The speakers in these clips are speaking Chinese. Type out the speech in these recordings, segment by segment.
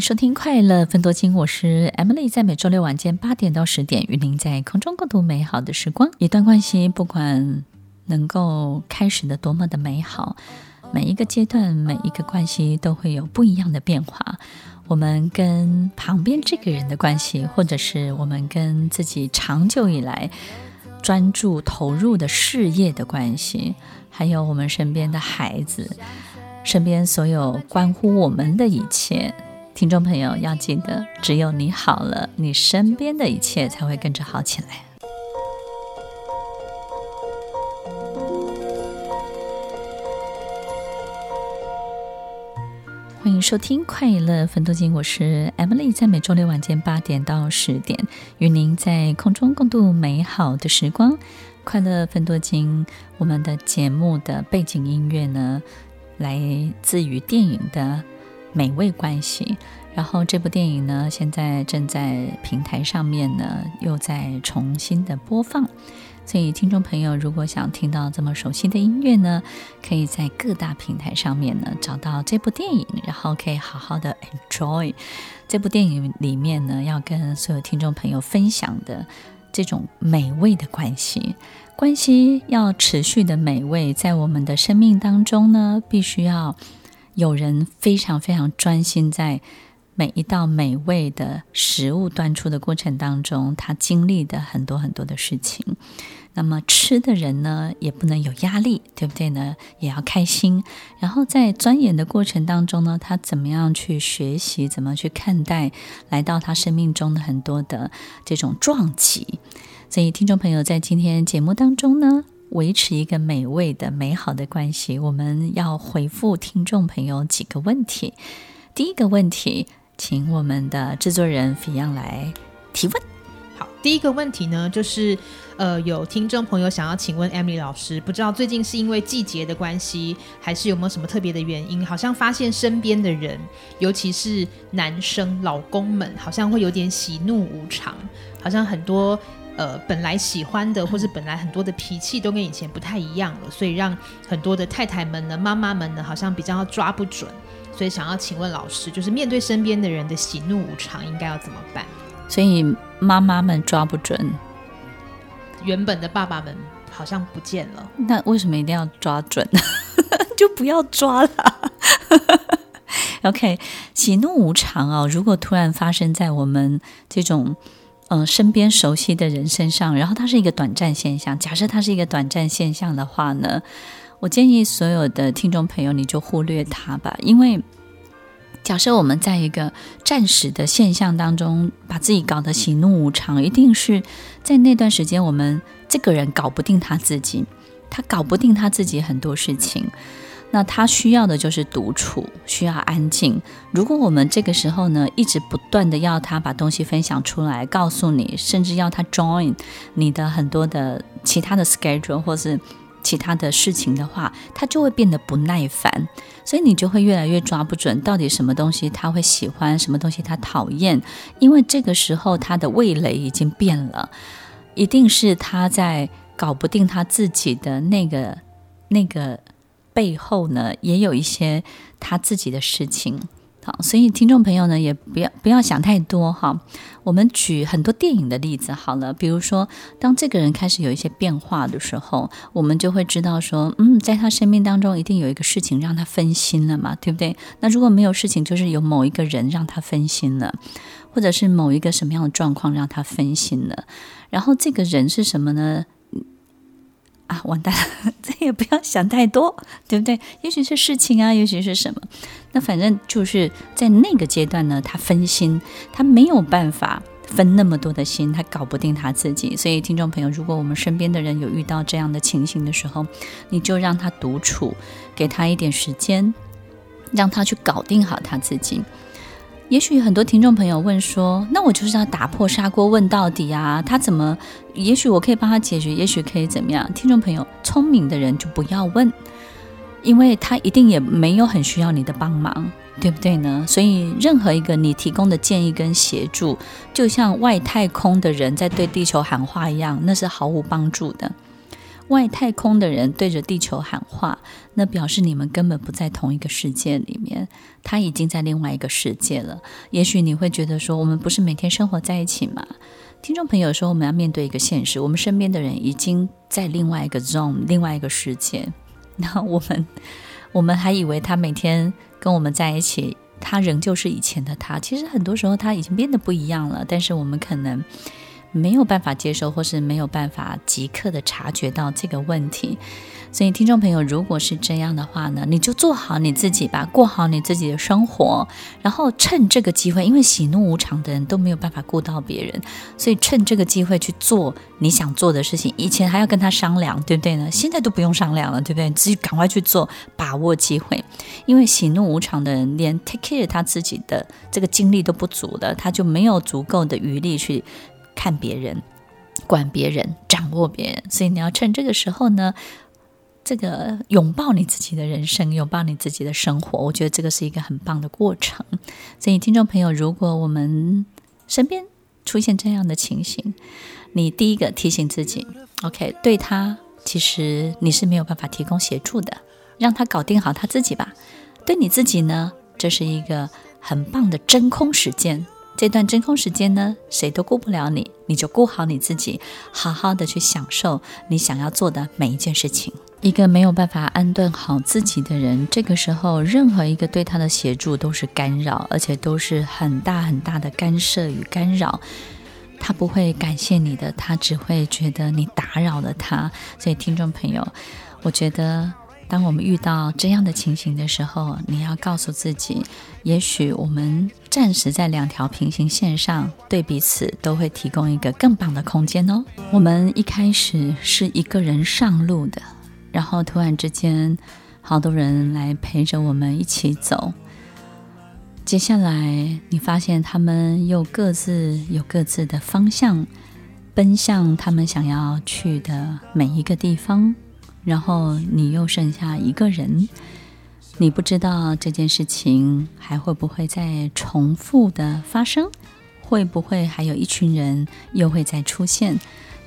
收听《快乐分多金》，我是 Emily，在每周六晚间八点到十点，与您在空中共度美好的时光。一段关系，不管能够开始的多么的美好，每一个阶段、每一个关系都会有不一样的变化。我们跟旁边这个人的关系，或者是我们跟自己长久以来专注投入的事业的关系，还有我们身边的孩子，身边所有关乎我们的一切。听众朋友要记得，只有你好了，你身边的一切才会跟着好起来。欢迎收听《快乐分多金》，我是 Emily，在每周六晚间八点到十点，与您在空中共度美好的时光。快乐分多金，我们的节目的背景音乐呢，来自于电影的。美味关系，然后这部电影呢，现在正在平台上面呢，又在重新的播放。所以，听众朋友如果想听到这么熟悉的音乐呢，可以在各大平台上面呢找到这部电影，然后可以好好的 enjoy 这部电影里面呢，要跟所有听众朋友分享的这种美味的关系。关系要持续的美味，在我们的生命当中呢，必须要。有人非常非常专心在每一道美味的食物端出的过程当中，他经历的很多很多的事情。那么吃的人呢，也不能有压力，对不对呢？也要开心。然后在钻研的过程当中呢，他怎么样去学习，怎么去看待来到他生命中的很多的这种撞击。所以，听众朋友在今天节目当中呢。维持一个美味的、美好的关系，我们要回复听众朋友几个问题。第一个问题，请我们的制作人菲样来提问。好，第一个问题呢，就是呃，有听众朋友想要请问 Emily 老师，不知道最近是因为季节的关系，还是有没有什么特别的原因？好像发现身边的人，尤其是男生老公们，好像会有点喜怒无常，好像很多。呃，本来喜欢的，或是本来很多的脾气都跟以前不太一样了，所以让很多的太太们呢、妈妈们呢，好像比较抓不准。所以想要请问老师，就是面对身边的人的喜怒无常，应该要怎么办？所以妈妈们抓不准，原本的爸爸们好像不见了。那为什么一定要抓准？就不要抓了。OK，喜怒无常哦，如果突然发生在我们这种。嗯、身边熟悉的人身上，然后它是一个短暂现象。假设它是一个短暂现象的话呢，我建议所有的听众朋友，你就忽略它吧。因为假设我们在一个暂时的现象当中，把自己搞得喜怒无常，一定是在那段时间，我们这个人搞不定他自己，他搞不定他自己很多事情。那他需要的就是独处，需要安静。如果我们这个时候呢，一直不断的要他把东西分享出来，告诉你，甚至要他 join 你的很多的其他的 schedule 或是其他的事情的话，他就会变得不耐烦。所以你就会越来越抓不准到底什么东西他会喜欢，什么东西他讨厌，因为这个时候他的味蕾已经变了，一定是他在搞不定他自己的那个那个。背后呢，也有一些他自己的事情，好，所以听众朋友呢，也不要不要想太多哈。我们举很多电影的例子好了，比如说，当这个人开始有一些变化的时候，我们就会知道说，嗯，在他生命当中一定有一个事情让他分心了嘛，对不对？那如果没有事情，就是有某一个人让他分心了，或者是某一个什么样的状况让他分心了，然后这个人是什么呢？啊，完蛋了！这也不要想太多，对不对？也许是事情啊，也许是什么。那反正就是在那个阶段呢，他分心，他没有办法分那么多的心，他搞不定他自己。所以，听众朋友，如果我们身边的人有遇到这样的情形的时候，你就让他独处，给他一点时间，让他去搞定好他自己。也许很多听众朋友问说：“那我就是要打破砂锅问到底啊？他怎么？也许我可以帮他解决，也许可以怎么样？”听众朋友，聪明的人就不要问，因为他一定也没有很需要你的帮忙。对不对呢？所以任何一个你提供的建议跟协助，就像外太空的人在对地球喊话一样，那是毫无帮助的。外太空的人对着地球喊话，那表示你们根本不在同一个世界里面，他已经在另外一个世界了。也许你会觉得说，我们不是每天生活在一起吗？听众朋友说，我们要面对一个现实，我们身边的人已经在另外一个 zone，另外一个世界。那我们，我们还以为他每天。跟我们在一起，他仍旧是以前的他。其实很多时候他已经变得不一样了，但是我们可能没有办法接受，或是没有办法即刻的察觉到这个问题。所以，听众朋友，如果是这样的话呢，你就做好你自己吧，过好你自己的生活，然后趁这个机会，因为喜怒无常的人都没有办法顾到别人，所以趁这个机会去做你想做的事情。以前还要跟他商量，对不对呢？现在都不用商量了，对不对？自己赶快去做，把握机会。因为喜怒无常的人，连 take care 他自己的这个精力都不足的，他就没有足够的余力去看别人、管别人、掌握别人。所以你要趁这个时候呢。这个拥抱你自己的人生，拥抱你自己的生活，我觉得这个是一个很棒的过程。所以，听众朋友，如果我们身边出现这样的情形，你第一个提醒自己，OK，对他其实你是没有办法提供协助的，让他搞定好他自己吧。对你自己呢，这是一个很棒的真空时间。这段真空时间呢，谁都顾不了你，你就顾好你自己，好好的去享受你想要做的每一件事情。一个没有办法安顿好自己的人，这个时候任何一个对他的协助都是干扰，而且都是很大很大的干涉与干扰。他不会感谢你的，他只会觉得你打扰了他。所以，听众朋友，我觉得当我们遇到这样的情形的时候，你要告诉自己，也许我们暂时在两条平行线上，对彼此都会提供一个更棒的空间哦。我们一开始是一个人上路的。然后突然之间，好多人来陪着我们一起走。接下来，你发现他们又各自有各自的方向，奔向他们想要去的每一个地方。然后你又剩下一个人，你不知道这件事情还会不会再重复的发生，会不会还有一群人又会再出现？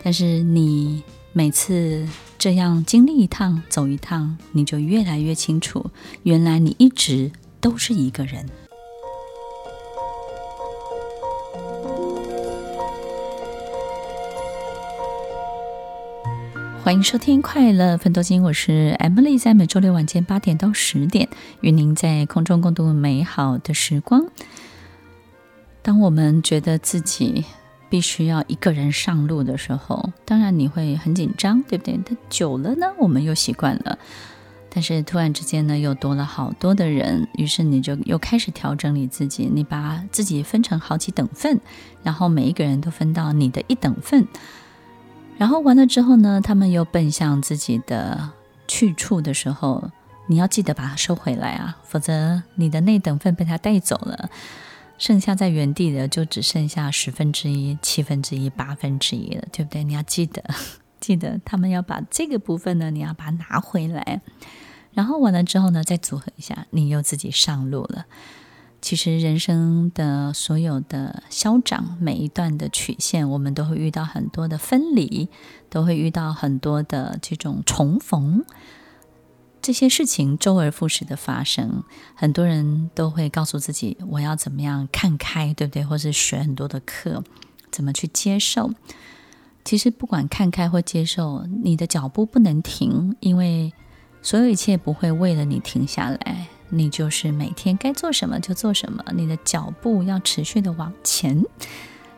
但是你每次。这样经历一趟，走一趟，你就越来越清楚，原来你一直都是一个人。欢迎收听《快乐分多金》，我是 Emily，在每周六晚间八点到十点，与您在空中共度美好的时光。当我们觉得自己必须要一个人上路的时候，当然你会很紧张，对不对？但久了呢，我们又习惯了。但是突然之间呢，又多了好多的人，于是你就又开始调整你自己，你把自己分成好几等份，然后每一个人都分到你的一等份。然后完了之后呢，他们又奔向自己的去处的时候，你要记得把它收回来啊，否则你的那等份被他带走了。剩下在原地的就只剩下十分之一、七分之一、八分之一了，对不对？你要记得，记得他们要把这个部分呢，你要把它拿回来。然后完了之后呢，再组合一下，你又自己上路了。其实人生的所有的消长，每一段的曲线，我们都会遇到很多的分离，都会遇到很多的这种重逢。这些事情周而复始的发生，很多人都会告诉自己：“我要怎么样看开，对不对？”或是学很多的课，怎么去接受？其实不管看开或接受，你的脚步不能停，因为所有一切不会为了你停下来。你就是每天该做什么就做什么，你的脚步要持续的往前。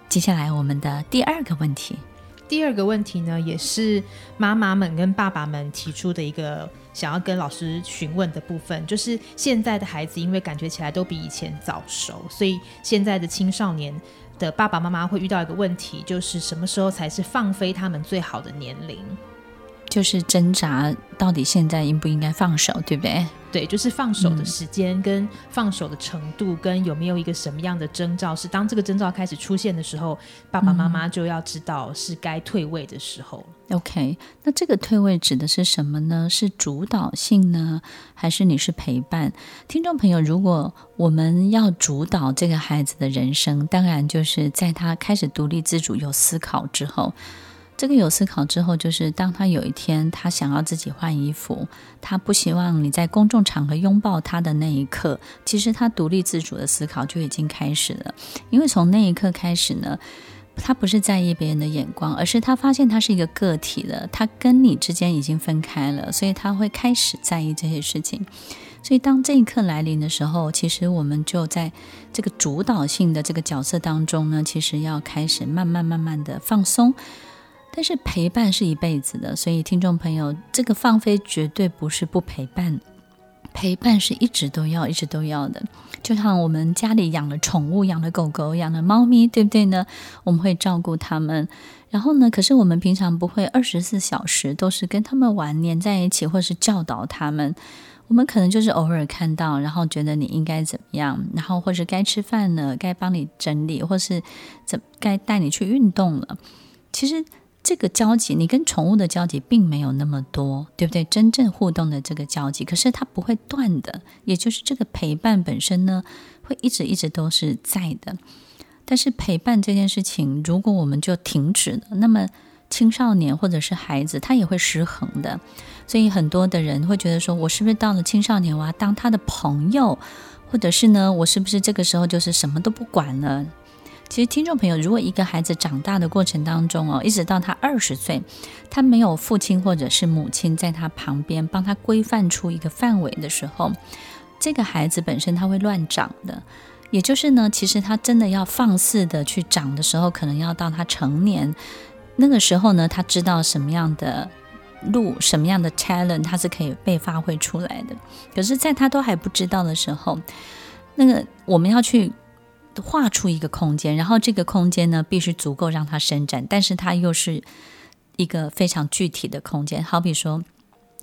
接下来，我们的第二个问题。第二个问题呢，也是妈妈们跟爸爸们提出的一个想要跟老师询问的部分，就是现在的孩子因为感觉起来都比以前早熟，所以现在的青少年的爸爸妈妈会遇到一个问题，就是什么时候才是放飞他们最好的年龄？就是挣扎，到底现在应不应该放手，对不对？对，就是放手的时间跟放手的程度，跟有没有一个什么样的征兆，是当这个征兆开始出现的时候，爸爸妈妈就要知道是该退位的时候。OK，那这个退位指的是什么呢？是主导性呢，还是你是陪伴？听众朋友，如果我们要主导这个孩子的人生，当然就是在他开始独立自主、有思考之后。这个有思考之后，就是当他有一天他想要自己换衣服，他不希望你在公众场合拥抱他的那一刻，其实他独立自主的思考就已经开始了。因为从那一刻开始呢，他不是在意别人的眼光，而是他发现他是一个个体了，他跟你之间已经分开了，所以他会开始在意这些事情。所以当这一刻来临的时候，其实我们就在这个主导性的这个角色当中呢，其实要开始慢慢慢慢的放松。但是陪伴是一辈子的，所以听众朋友，这个放飞绝对不是不陪伴，陪伴是一直都要、一直都要的。就像我们家里养了宠物，养了狗狗，养了猫咪，对不对呢？我们会照顾他们，然后呢，可是我们平常不会二十四小时都是跟他们玩、黏在一起，或是教导他们。我们可能就是偶尔看到，然后觉得你应该怎么样，然后或是该吃饭了，该帮你整理，或是怎该带你去运动了。其实。这个交集，你跟宠物的交集并没有那么多，对不对？真正互动的这个交集，可是它不会断的，也就是这个陪伴本身呢，会一直一直都是在的。但是陪伴这件事情，如果我们就停止了，那么青少年或者是孩子，他也会失衡的。所以很多的人会觉得说，我是不是到了青少年，我要当他的朋友，或者是呢，我是不是这个时候就是什么都不管了？其实，听众朋友，如果一个孩子长大的过程当中哦，一直到他二十岁，他没有父亲或者是母亲在他旁边帮他规范出一个范围的时候，这个孩子本身他会乱长的。也就是呢，其实他真的要放肆的去长的时候，可能要到他成年那个时候呢，他知道什么样的路、什么样的 talent，他是可以被发挥出来的。可是，在他都还不知道的时候，那个我们要去。画出一个空间，然后这个空间呢，必须足够让它伸展，但是它又是一个非常具体的空间。好比说，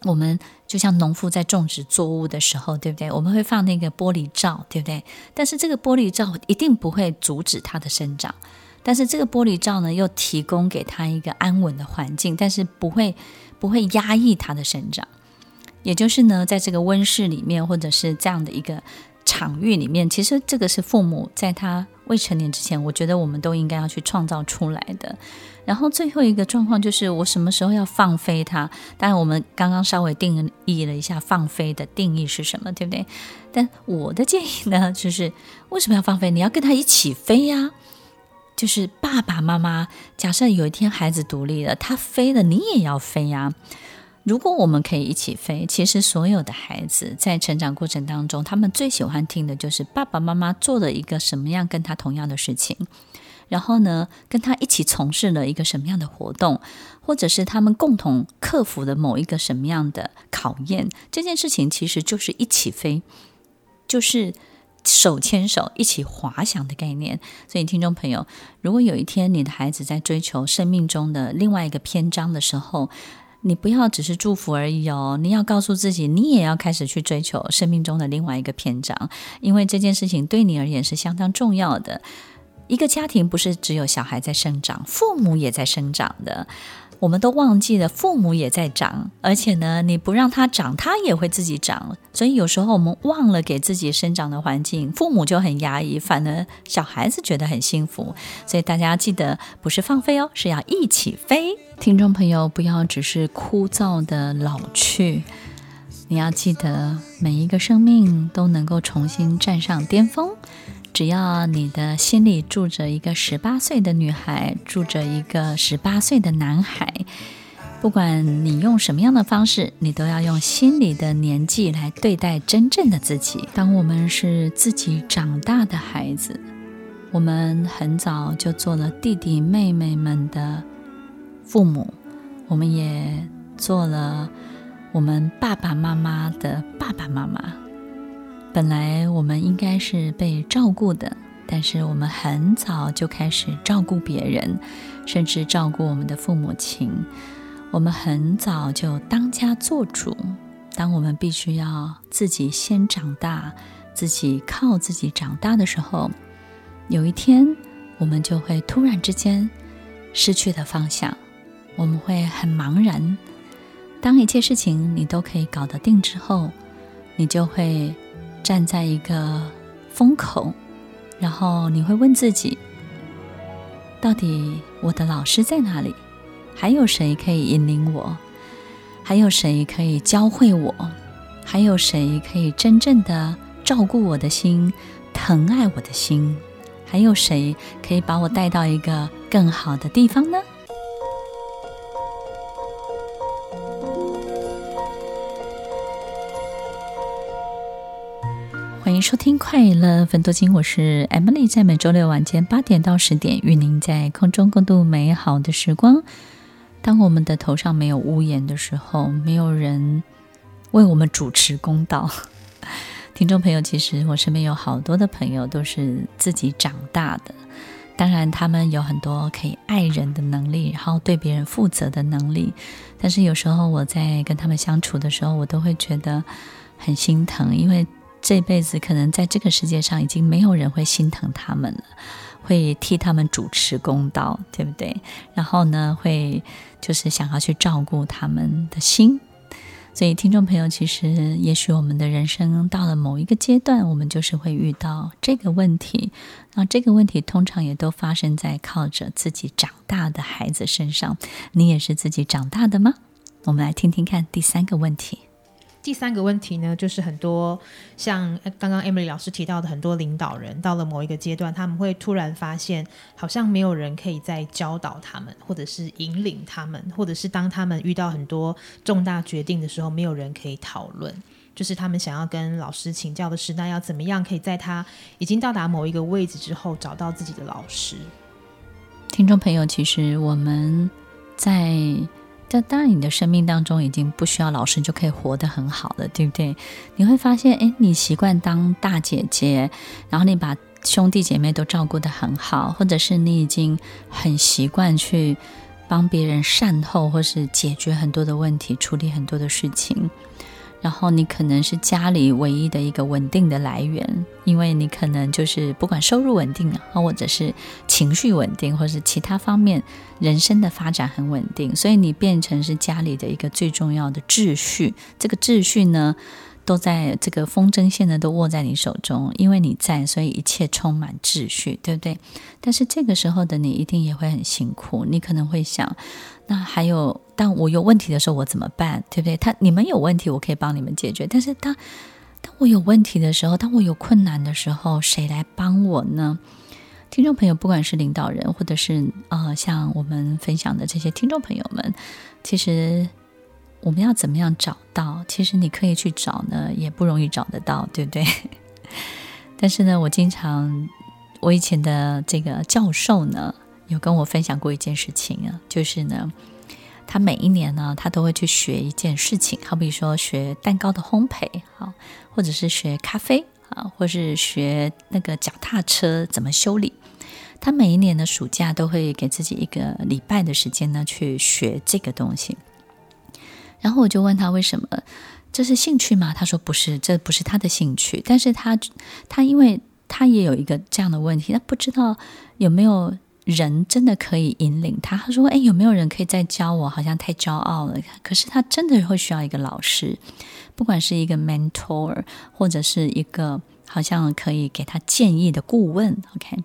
我们就像农夫在种植作物的时候，对不对？我们会放那个玻璃罩，对不对？但是这个玻璃罩一定不会阻止它的生长，但是这个玻璃罩呢，又提供给它一个安稳的环境，但是不会不会压抑它的生长。也就是呢，在这个温室里面，或者是这样的一个。场域里面，其实这个是父母在他未成年之前，我觉得我们都应该要去创造出来的。然后最后一个状况就是，我什么时候要放飞他？当然，我们刚刚稍微定义了一下放飞的定义是什么，对不对？但我的建议呢，就是为什么要放飞？你要跟他一起飞呀！就是爸爸妈妈，假设有一天孩子独立了，他飞了，你也要飞呀。如果我们可以一起飞，其实所有的孩子在成长过程当中，他们最喜欢听的就是爸爸妈妈做了一个什么样跟他同样的事情，然后呢，跟他一起从事了一个什么样的活动，或者是他们共同克服的某一个什么样的考验。这件事情其实就是一起飞，就是手牵手一起滑翔的概念。所以，听众朋友，如果有一天你的孩子在追求生命中的另外一个篇章的时候，你不要只是祝福而已哦，你要告诉自己，你也要开始去追求生命中的另外一个篇章，因为这件事情对你而言是相当重要的。一个家庭不是只有小孩在生长，父母也在生长的。我们都忘记了，父母也在长，而且呢，你不让他长，他也会自己长。所以有时候我们忘了给自己生长的环境，父母就很压抑，反而小孩子觉得很幸福。所以大家记得，不是放飞哦，是要一起飞。听众朋友，不要只是枯燥的老去，你要记得，每一个生命都能够重新站上巅峰。只要你的心里住着一个十八岁的女孩，住着一个十八岁的男孩，不管你用什么样的方式，你都要用心里的年纪来对待真正的自己。当我们是自己长大的孩子，我们很早就做了弟弟妹妹们的父母，我们也做了我们爸爸妈妈的爸爸妈妈。本来我们应该是被照顾的，但是我们很早就开始照顾别人，甚至照顾我们的父母亲。我们很早就当家做主。当我们必须要自己先长大，自己靠自己长大的时候，有一天我们就会突然之间失去了方向，我们会很茫然。当一切事情你都可以搞得定之后，你就会站在一个风口，然后你会问自己：到底我的老师在哪里？还有谁可以引领我？还有谁可以教会我？还有谁可以真正的照顾我的心，疼爱我的心？还有谁可以把我带到一个更好的地方呢？收听《快乐分多金》，我是 Emily，在每周六晚间八点到十点，与您在空中共度美好的时光。当我们的头上没有屋檐的时候，没有人为我们主持公道。听众朋友，其实我身边有好多的朋友都是自己长大的，当然他们有很多可以爱人的能力，然后对别人负责的能力。但是有时候我在跟他们相处的时候，我都会觉得很心疼，因为。这辈子可能在这个世界上已经没有人会心疼他们了，会替他们主持公道，对不对？然后呢，会就是想要去照顾他们的心。所以，听众朋友，其实也许我们的人生到了某一个阶段，我们就是会遇到这个问题。那这个问题通常也都发生在靠着自己长大的孩子身上。你也是自己长大的吗？我们来听听看第三个问题。第三个问题呢，就是很多像刚刚 Emily 老师提到的，很多领导人到了某一个阶段，他们会突然发现，好像没有人可以再教导他们，或者是引领他们，或者是当他们遇到很多重大决定的时候，没有人可以讨论。就是他们想要跟老师请教的是，那要怎么样可以在他已经到达某一个位置之后，找到自己的老师？听众朋友，其实我们在。但当然，你的生命当中已经不需要老师就可以活得很好了，对不对？你会发现，哎，你习惯当大姐姐，然后你把兄弟姐妹都照顾得很好，或者是你已经很习惯去帮别人善后，或是解决很多的问题，处理很多的事情。然后你可能是家里唯一的一个稳定的来源，因为你可能就是不管收入稳定啊，或者是情绪稳定，或是其他方面人生的发展很稳定，所以你变成是家里的一个最重要的秩序。这个秩序呢，都在这个风筝线呢，都握在你手中，因为你在，所以一切充满秩序，对不对？但是这个时候的你一定也会很辛苦，你可能会想。那还有，当我有问题的时候，我怎么办？对不对？他你们有问题，我可以帮你们解决。但是当当我有问题的时候，当我有困难的时候，谁来帮我呢？听众朋友，不管是领导人，或者是呃，像我们分享的这些听众朋友们，其实我们要怎么样找到？其实你可以去找呢，也不容易找得到，对不对？但是呢，我经常，我以前的这个教授呢。有跟我分享过一件事情啊，就是呢，他每一年呢，他都会去学一件事情，好比说学蛋糕的烘焙，好，或者是学咖啡啊，或是学那个脚踏车怎么修理。他每一年的暑假都会给自己一个礼拜的时间呢，去学这个东西。然后我就问他为什么，这是兴趣吗？他说不是，这不是他的兴趣。但是他他因为他也有一个这样的问题，他不知道有没有。人真的可以引领他。他说：“哎，有没有人可以再教我？好像太骄傲了。可是他真的会需要一个老师，不管是一个 mentor，或者是一个好像可以给他建议的顾问。OK，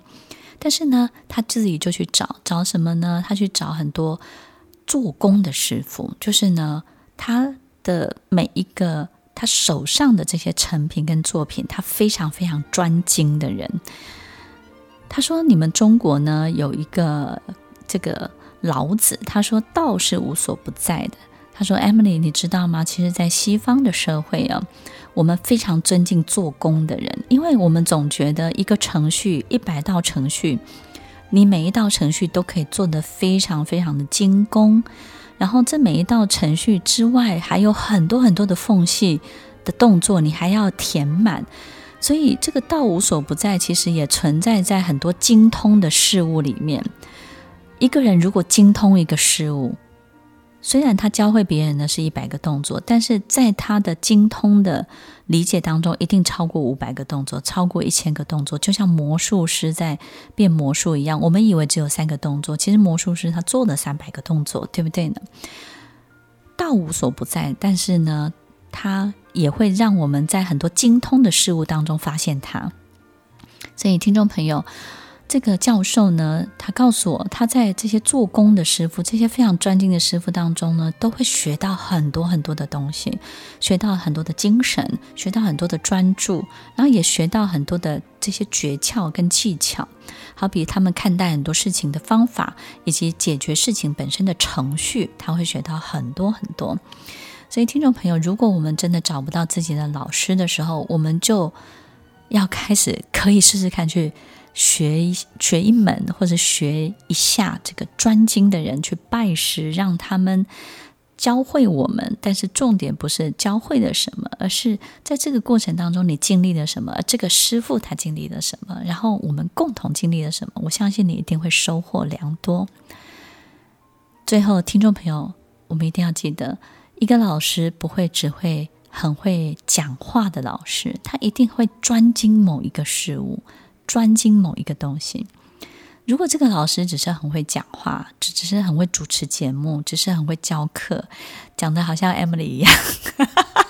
但是呢，他自己就去找找什么呢？他去找很多做工的师傅，就是呢，他的每一个他手上的这些成品跟作品，他非常非常专精的人。”他说：“你们中国呢，有一个这个老子，他说道是无所不在的。他说，Emily，你知道吗？其实，在西方的社会啊，我们非常尊敬做工的人，因为我们总觉得一个程序一百道程序，你每一道程序都可以做得非常非常的精工，然后这每一道程序之外，还有很多很多的缝隙的动作，你还要填满。”所以这个道无所不在，其实也存在在很多精通的事物里面。一个人如果精通一个事物，虽然他教会别人的是一百个动作，但是在他的精通的理解当中，一定超过五百个动作，超过一千个动作。就像魔术师在变魔术一样，我们以为只有三个动作，其实魔术师他做了三百个动作，对不对呢？道无所不在，但是呢，它也会让我们在很多精通的事物当中发现它。所以，听众朋友。这个教授呢，他告诉我，他在这些做工的师傅、这些非常专精的师傅当中呢，都会学到很多很多的东西，学到很多的精神，学到很多的专注，然后也学到很多的这些诀窍跟技巧，好比他们看待很多事情的方法，以及解决事情本身的程序，他会学到很多很多。所以，听众朋友，如果我们真的找不到自己的老师的时候，我们就要开始可以试试看去。学一学一门，或者学一下这个专精的人去拜师，让他们教会我们。但是重点不是教会了什么，而是在这个过程当中你经历了什么，这个师傅他经历了什么，然后我们共同经历了什么。我相信你一定会收获良多。最后，听众朋友，我们一定要记得，一个老师不会只会很会讲话的老师，他一定会专精某一个事物。专精某一个东西。如果这个老师只是很会讲话，只只是很会主持节目，只是很会教课，讲的好像 Emily 一样，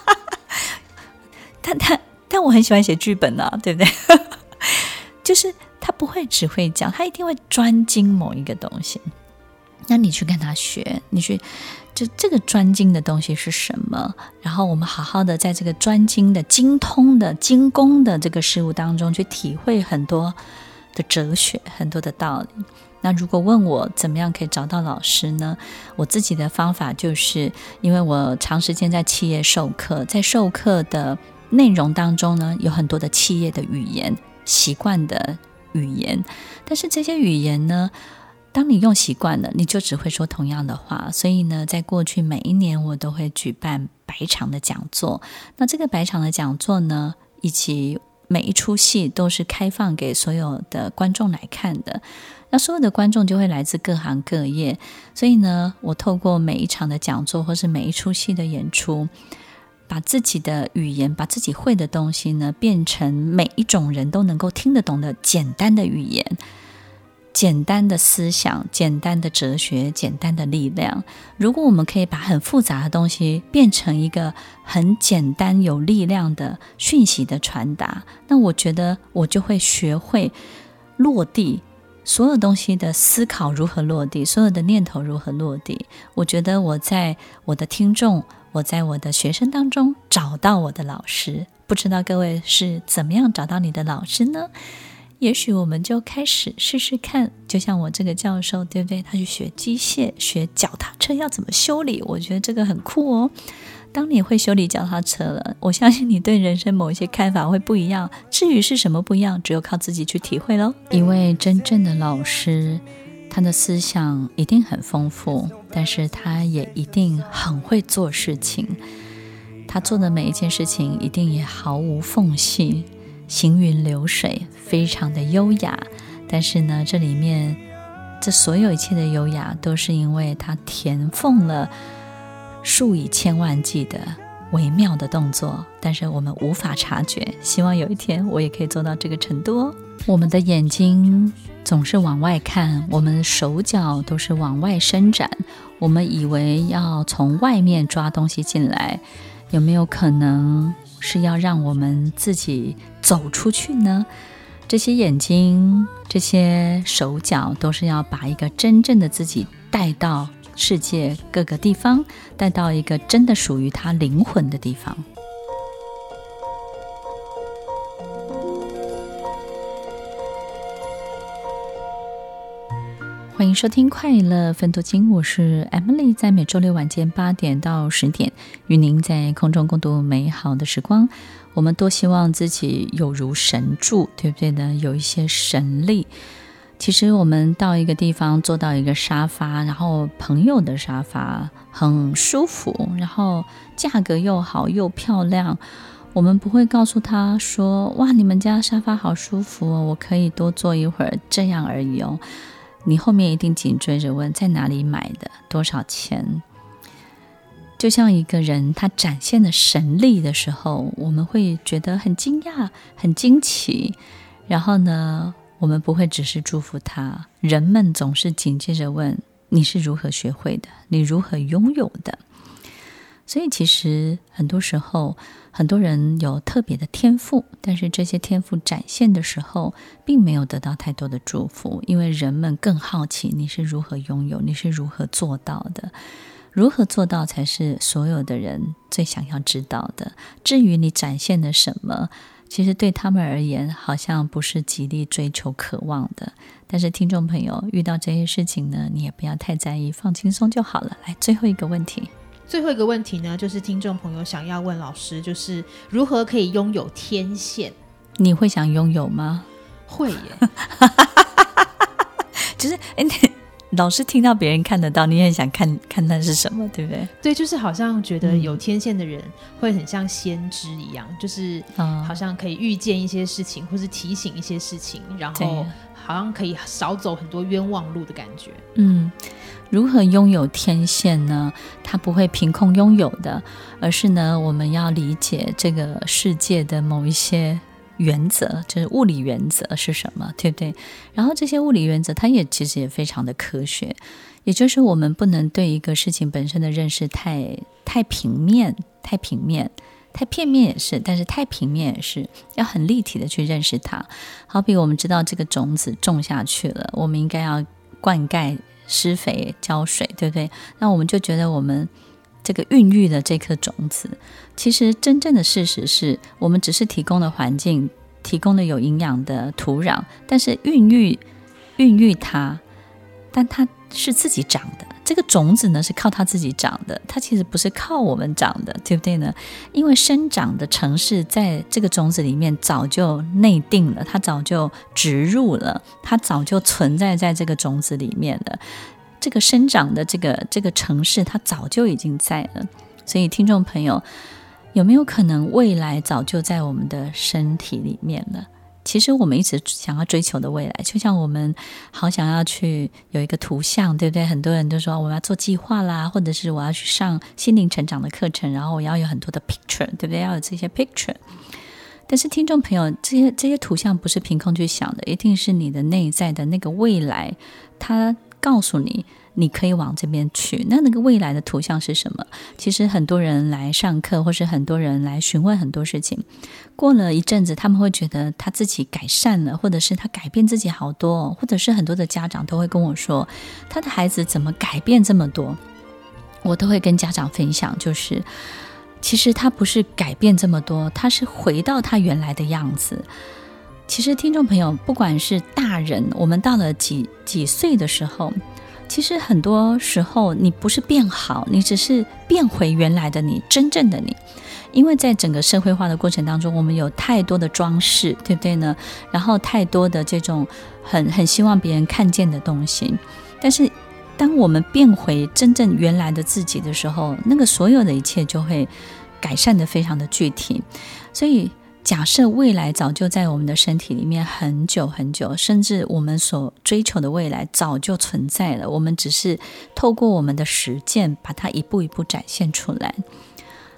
但但但我很喜欢写剧本啊，对不对？就是他不会只会讲，他一定会专精某一个东西。那你去跟他学，你去。就这个专精的东西是什么？然后我们好好的在这个专精的、精通的、精工的这个事物当中去体会很多的哲学、很多的道理。那如果问我怎么样可以找到老师呢？我自己的方法就是，因为我长时间在企业授课，在授课的内容当中呢，有很多的企业的语言、习惯的语言，但是这些语言呢，当你用习惯了，你就只会说同样的话。所以呢，在过去每一年，我都会举办百场的讲座。那这个百场的讲座呢，以及每一出戏都是开放给所有的观众来看的。那所有的观众就会来自各行各业。所以呢，我透过每一场的讲座或是每一出戏的演出，把自己的语言，把自己会的东西呢，变成每一种人都能够听得懂的简单的语言。简单的思想，简单的哲学，简单的力量。如果我们可以把很复杂的东西变成一个很简单有力量的讯息的传达，那我觉得我就会学会落地，所有东西的思考如何落地，所有的念头如何落地。我觉得我在我的听众，我在我的学生当中找到我的老师。不知道各位是怎么样找到你的老师呢？也许我们就开始试试看，就像我这个教授，对不对？他去学机械，学脚踏车要怎么修理，我觉得这个很酷哦。当你会修理脚踏车了，我相信你对人生某一些看法会不一样。至于是什么不一样，只有靠自己去体会喽。一位真正的老师，他的思想一定很丰富，但是他也一定很会做事情。他做的每一件事情，一定也毫无缝隙。行云流水，非常的优雅。但是呢，这里面这所有一切的优雅，都是因为他填缝了数以千万计的微妙的动作，但是我们无法察觉。希望有一天我也可以做到这个程度哦。我们的眼睛总是往外看，我们手脚都是往外伸展。我们以为要从外面抓东西进来，有没有可能？是要让我们自己走出去呢？这些眼睛、这些手脚，都是要把一个真正的自己带到世界各个地方，带到一个真的属于他灵魂的地方。欢迎收听《快乐分多金》，我是 Emily，在每周六晚间八点到十点，与您在空中共度美好的时光。我们多希望自己有如神助，对不对呢？有一些神力。其实我们到一个地方，坐到一个沙发，然后朋友的沙发很舒服，然后价格又好又漂亮。我们不会告诉他说：“哇，你们家沙发好舒服哦，我可以多坐一会儿。”这样而已哦。你后面一定紧追着问在哪里买的，多少钱？就像一个人他展现的神力的时候，我们会觉得很惊讶、很惊奇。然后呢，我们不会只是祝福他，人们总是紧接着问。你是如何学会的？你如何拥有的？所以，其实很多时候，很多人有特别的天赋，但是这些天赋展现的时候，并没有得到太多的祝福，因为人们更好奇你是如何拥有，你是如何做到的。如何做到才是所有的人最想要知道的。至于你展现了什么，其实对他们而言，好像不是极力追求、渴望的。但是，听众朋友遇到这些事情呢，你也不要太在意，放轻松就好了。来，最后一个问题，最后一个问题呢，就是听众朋友想要问老师，就是如何可以拥有天线？你会想拥有吗？会耶，就是哎你。老师听到别人看得到，你也很想看看那是什么，对不对？对，就是好像觉得有天线的人会很像先知一样，嗯、就是好像可以预见一些事情，或是提醒一些事情，然后好像可以少走很多冤枉路的感觉。嗯，如何拥有天线呢？它不会凭空拥有的，而是呢，我们要理解这个世界的某一些。原则就是物理原则是什么，对不对？然后这些物理原则，它也其实也非常的科学，也就是我们不能对一个事情本身的认识太太平面、太平面、太片面也是，但是太平面也是要很立体的去认识它。好比我们知道这个种子种下去了，我们应该要灌溉、施肥、浇水，对不对？那我们就觉得我们。这个孕育的这颗种子，其实真正的事实是我们只是提供了环境，提供了有营养的土壤，但是孕育孕育它，但它是自己长的。这个种子呢，是靠它自己长的，它其实不是靠我们长的，对不对呢？因为生长的城市在这个种子里面早就内定了，它早就植入了，它早就存在在这个种子里面了。这个生长的这个这个城市，它早就已经在了。所以，听众朋友，有没有可能未来早就在我们的身体里面了？其实，我们一直想要追求的未来，就像我们好想要去有一个图像，对不对？很多人都说我要做计划啦，或者是我要去上心灵成长的课程，然后我要有很多的 picture，对不对？要有这些 picture。但是，听众朋友，这些这些图像不是凭空去想的，一定是你的内在的那个未来，它。告诉你，你可以往这边去。那那个未来的图像是什么？其实很多人来上课，或是很多人来询问很多事情。过了一阵子，他们会觉得他自己改善了，或者是他改变自己好多，或者是很多的家长都会跟我说，他的孩子怎么改变这么多？我都会跟家长分享，就是其实他不是改变这么多，他是回到他原来的样子。其实，听众朋友，不管是大人，我们到了几几岁的时候，其实很多时候你不是变好，你只是变回原来的你，真正的你。因为在整个社会化的过程当中，我们有太多的装饰，对不对呢？然后太多的这种很很希望别人看见的东西。但是，当我们变回真正原来的自己的时候，那个所有的一切就会改善得非常的具体。所以。假设未来早就在我们的身体里面很久很久，甚至我们所追求的未来早就存在了，我们只是透过我们的实践把它一步一步展现出来。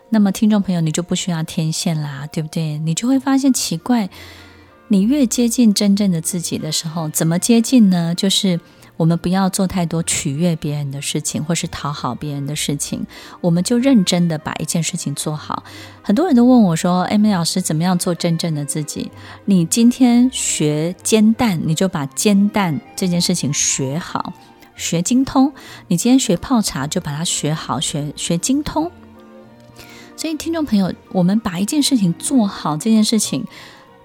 那么，听众朋友，你就不需要天线啦，对不对？你就会发现奇怪，你越接近真正的自己的时候，怎么接近呢？就是。我们不要做太多取悦别人的事情，或是讨好别人的事情，我们就认真的把一件事情做好。很多人都问我说：“艾美老师，怎么样做真正的自己？”你今天学煎蛋，你就把煎蛋这件事情学好，学精通；你今天学泡茶，就把它学好，学学精通。所以，听众朋友，我们把一件事情做好，这件事情。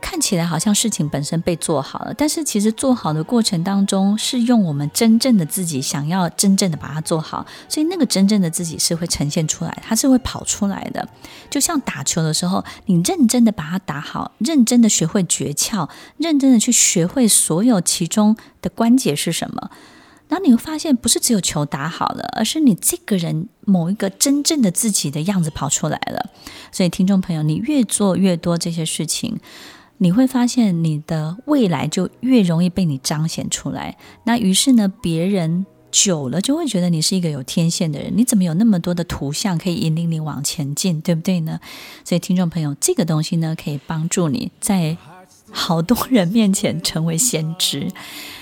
看起来好像事情本身被做好了，但是其实做好的过程当中是用我们真正的自己想要真正的把它做好，所以那个真正的自己是会呈现出来，它是会跑出来的。就像打球的时候，你认真的把它打好，认真的学会诀窍，认真的去学会所有其中的关节是什么。然后你会发现，不是只有球打好了，而是你这个人某一个真正的自己的样子跑出来了。所以，听众朋友，你越做越多这些事情，你会发现你的未来就越容易被你彰显出来。那于是呢，别人久了就会觉得你是一个有天线的人。你怎么有那么多的图像可以引领你往前进，对不对呢？所以，听众朋友，这个东西呢，可以帮助你在好多人面前成为先知。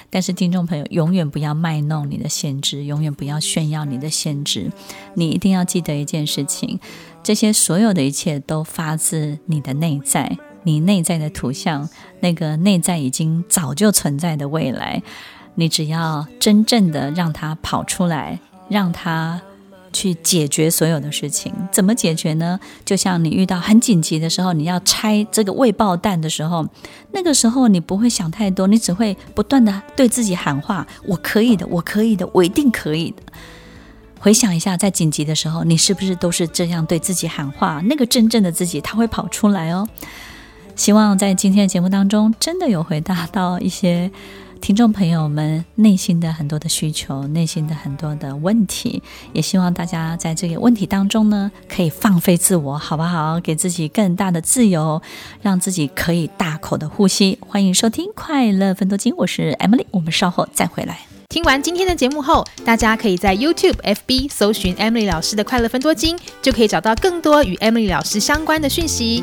但是，听众朋友，永远不要卖弄你的先知，永远不要炫耀你的先知。你一定要记得一件事情：这些所有的一切都发自你的内在，你内在的图像，那个内在已经早就存在的未来。你只要真正的让它跑出来，让它。去解决所有的事情，怎么解决呢？就像你遇到很紧急的时候，你要拆这个未爆弹的时候，那个时候你不会想太多，你只会不断地对自己喊话：“我可以的，我可以的，我一定可以的。”回想一下，在紧急的时候，你是不是都是这样对自己喊话？那个真正的自己，他会跑出来哦。希望在今天的节目当中，真的有回答到一些。听众朋友们内心的很多的需求，内心的很多的问题，也希望大家在这个问题当中呢，可以放飞自我，好不好？给自己更大的自由，让自己可以大口的呼吸。欢迎收听《快乐分多金》，我是 Emily，我们稍后再回来。听完今天的节目后，大家可以在 YouTube、FB 搜寻 Emily 老师的快乐分多金，就可以找到更多与 Emily 老师相关的讯息。